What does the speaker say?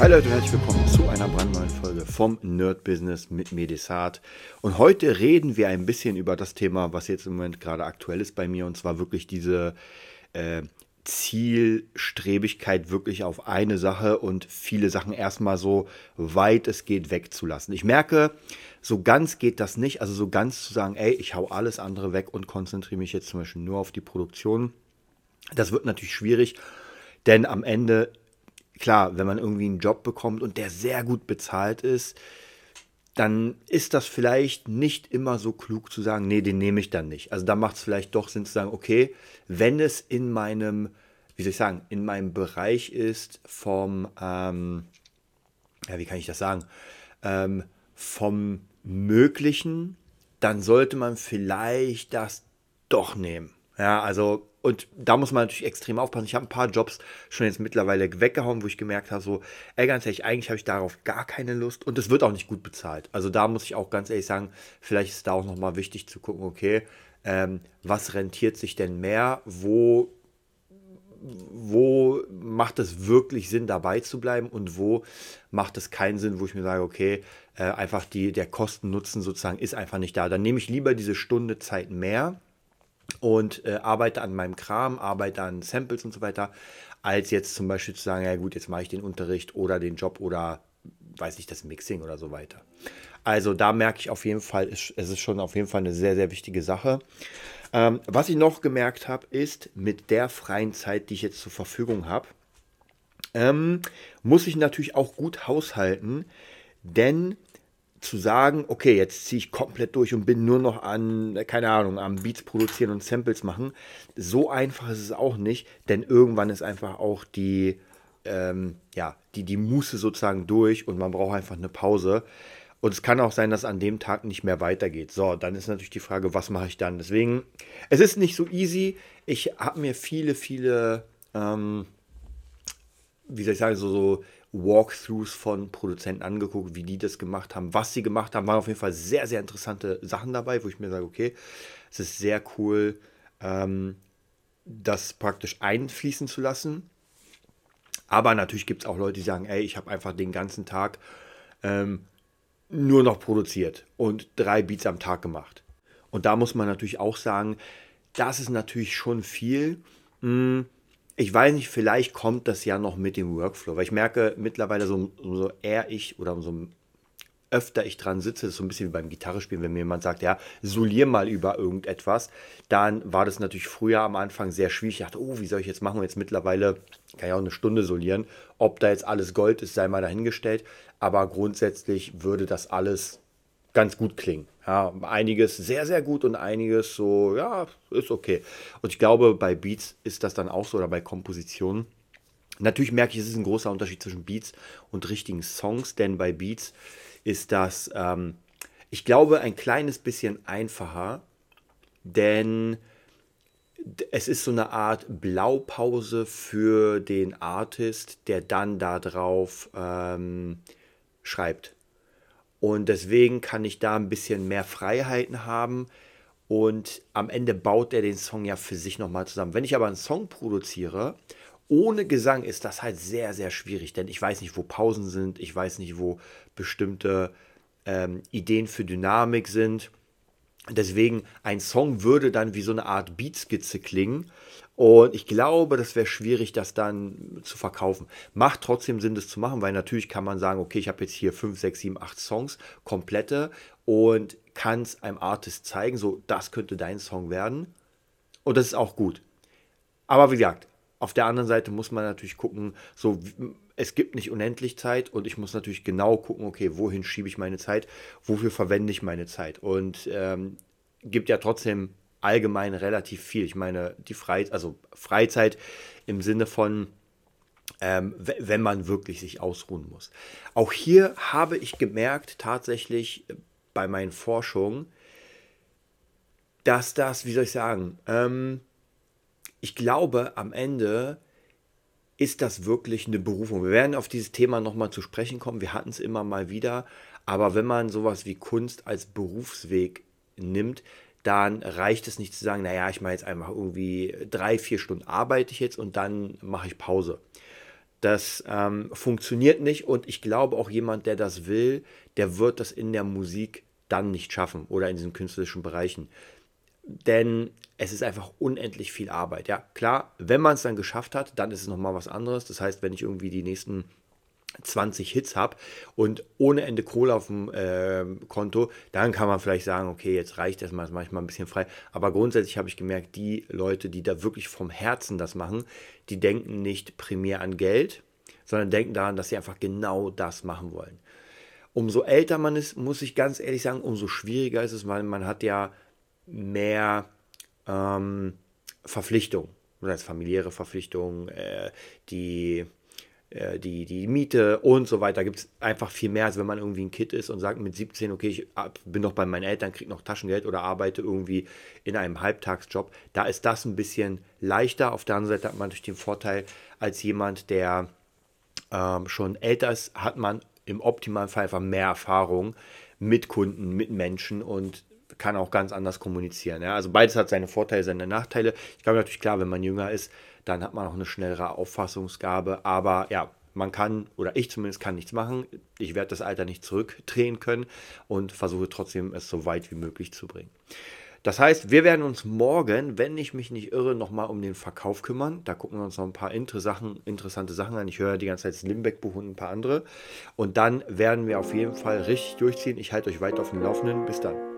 Hi Leute, herzlich willkommen zu einer brandneuen Folge vom Nerd Business mit Medisat. Und heute reden wir ein bisschen über das Thema, was jetzt im Moment gerade aktuell ist bei mir, und zwar wirklich diese äh, Zielstrebigkeit wirklich auf eine Sache und viele Sachen erstmal so weit es geht wegzulassen. Ich merke, so ganz geht das nicht. Also so ganz zu sagen, ey, ich hau alles andere weg und konzentriere mich jetzt zum Beispiel nur auf die Produktion. Das wird natürlich schwierig, denn am Ende klar, wenn man irgendwie einen Job bekommt und der sehr gut bezahlt ist, dann ist das vielleicht nicht immer so klug zu sagen, nee, den nehme ich dann nicht. Also da macht es vielleicht doch Sinn zu sagen, okay, wenn es in meinem, wie soll ich sagen, in meinem Bereich ist vom, ähm, ja, wie kann ich das sagen, ähm, vom Möglichen, dann sollte man vielleicht das doch nehmen. Ja, also und da muss man natürlich extrem aufpassen. Ich habe ein paar Jobs schon jetzt mittlerweile weggehauen, wo ich gemerkt habe, so, ey, ganz ehrlich, eigentlich habe ich darauf gar keine Lust und es wird auch nicht gut bezahlt. Also da muss ich auch ganz ehrlich sagen, vielleicht ist da auch nochmal wichtig zu gucken, okay, ähm, was rentiert sich denn mehr? Wo, wo macht es wirklich Sinn, dabei zu bleiben und wo macht es keinen Sinn, wo ich mir sage, okay, äh, einfach die, der Kosten-Nutzen sozusagen ist einfach nicht da. Dann nehme ich lieber diese Stunde Zeit mehr und äh, arbeite an meinem Kram, arbeite an Samples und so weiter, als jetzt zum Beispiel zu sagen, ja gut, jetzt mache ich den Unterricht oder den Job oder weiß ich das Mixing oder so weiter. Also da merke ich auf jeden Fall, es ist schon auf jeden Fall eine sehr, sehr wichtige Sache. Ähm, was ich noch gemerkt habe, ist mit der freien Zeit, die ich jetzt zur Verfügung habe, ähm, muss ich natürlich auch gut haushalten, denn zu sagen, okay, jetzt ziehe ich komplett durch und bin nur noch an, keine Ahnung, am Beats produzieren und Samples machen. So einfach ist es auch nicht, denn irgendwann ist einfach auch die, ähm, ja, die, die Muße sozusagen durch und man braucht einfach eine Pause. Und es kann auch sein, dass an dem Tag nicht mehr weitergeht. So, dann ist natürlich die Frage, was mache ich dann? Deswegen, es ist nicht so easy. Ich habe mir viele, viele, ähm, wie soll ich sagen, so, so Walkthroughs von Produzenten angeguckt, wie die das gemacht haben, was sie gemacht haben. Waren auf jeden Fall sehr, sehr interessante Sachen dabei, wo ich mir sage, okay, es ist sehr cool, ähm, das praktisch einfließen zu lassen. Aber natürlich gibt es auch Leute, die sagen, ey, ich habe einfach den ganzen Tag ähm, nur noch produziert und drei Beats am Tag gemacht. Und da muss man natürlich auch sagen, das ist natürlich schon viel. Mh, hm, ich weiß nicht, vielleicht kommt das ja noch mit dem Workflow, weil ich merke mittlerweile, so, umso eher ich oder umso öfter ich dran sitze, das ist so ein bisschen wie beim Gitarrespielen, wenn mir jemand sagt, ja, solier mal über irgendetwas, dann war das natürlich früher am Anfang sehr schwierig. Ich dachte, oh, wie soll ich jetzt machen? Jetzt mittlerweile kann ich auch eine Stunde solieren. Ob da jetzt alles Gold ist, sei mal dahingestellt. Aber grundsätzlich würde das alles ganz gut klingen. Ja, einiges sehr, sehr gut und einiges so, ja, ist okay. Und ich glaube, bei Beats ist das dann auch so oder bei Kompositionen. Natürlich merke ich, es ist ein großer Unterschied zwischen Beats und richtigen Songs, denn bei Beats ist das, ähm, ich glaube, ein kleines bisschen einfacher, denn es ist so eine Art Blaupause für den Artist, der dann darauf ähm, schreibt. Und deswegen kann ich da ein bisschen mehr Freiheiten haben. Und am Ende baut er den Song ja für sich nochmal zusammen. Wenn ich aber einen Song produziere, ohne Gesang ist das halt sehr, sehr schwierig, denn ich weiß nicht, wo Pausen sind, ich weiß nicht, wo bestimmte ähm, Ideen für Dynamik sind. Deswegen, ein Song würde dann wie so eine Art Beatskizze klingen. Und ich glaube, das wäre schwierig, das dann zu verkaufen. Macht trotzdem Sinn, das zu machen, weil natürlich kann man sagen, okay, ich habe jetzt hier 5, 6, 7, 8 Songs, komplette, und kann es einem Artist zeigen, so, das könnte dein Song werden. Und das ist auch gut. Aber wie gesagt, auf der anderen Seite muss man natürlich gucken, so, es gibt nicht unendlich Zeit und ich muss natürlich genau gucken, okay, wohin schiebe ich meine Zeit, wofür verwende ich meine Zeit. Und ähm, gibt ja trotzdem allgemein relativ viel. Ich meine, die Freizeit, also Freizeit im Sinne von, ähm, wenn man wirklich sich ausruhen muss. Auch hier habe ich gemerkt, tatsächlich äh, bei meinen Forschungen, dass das, wie soll ich sagen, ähm, ich glaube, am Ende ist das wirklich eine Berufung. Wir werden auf dieses Thema nochmal zu sprechen kommen. Wir hatten es immer mal wieder. Aber wenn man sowas wie Kunst als Berufsweg nimmt, dann reicht es nicht zu sagen, naja, ich mache jetzt einfach irgendwie drei, vier Stunden arbeite ich jetzt und dann mache ich Pause. Das ähm, funktioniert nicht und ich glaube auch jemand, der das will, der wird das in der Musik dann nicht schaffen oder in diesen künstlerischen Bereichen. Denn es ist einfach unendlich viel Arbeit. Ja, klar, wenn man es dann geschafft hat, dann ist es nochmal was anderes. Das heißt, wenn ich irgendwie die nächsten 20 Hits habe und ohne Ende Kohle auf dem äh, Konto, dann kann man vielleicht sagen, okay, jetzt reicht das mal, manchmal ein bisschen frei. Aber grundsätzlich habe ich gemerkt, die Leute, die da wirklich vom Herzen das machen, die denken nicht primär an Geld, sondern denken daran, dass sie einfach genau das machen wollen. Umso älter man ist, muss ich ganz ehrlich sagen, umso schwieriger ist es, weil man hat ja mehr ähm, Verpflichtungen, das heißt familiäre Verpflichtungen, äh, die äh, die, die Miete und so weiter. Gibt es einfach viel mehr, als wenn man irgendwie ein Kind ist und sagt mit 17, okay, ich bin noch bei meinen Eltern, kriege noch Taschengeld oder arbeite irgendwie in einem Halbtagsjob. Da ist das ein bisschen leichter. Auf der anderen Seite hat man durch den Vorteil, als jemand, der ähm, schon älter ist, hat man im optimalen Fall einfach mehr Erfahrung mit Kunden, mit Menschen und kann auch ganz anders kommunizieren. Ja? Also beides hat seine Vorteile, seine Nachteile. Ich glaube natürlich klar, wenn man jünger ist, dann hat man auch eine schnellere Auffassungsgabe. Aber ja, man kann, oder ich zumindest kann nichts machen. Ich werde das Alter nicht zurückdrehen können und versuche trotzdem es so weit wie möglich zu bringen. Das heißt, wir werden uns morgen, wenn ich mich nicht irre, nochmal um den Verkauf kümmern. Da gucken wir uns noch ein paar interessante Sachen an. Ich höre die ganze Zeit das Limbeck-Buch und ein paar andere. Und dann werden wir auf jeden Fall richtig durchziehen. Ich halte euch weiter auf dem Laufenden. Bis dann.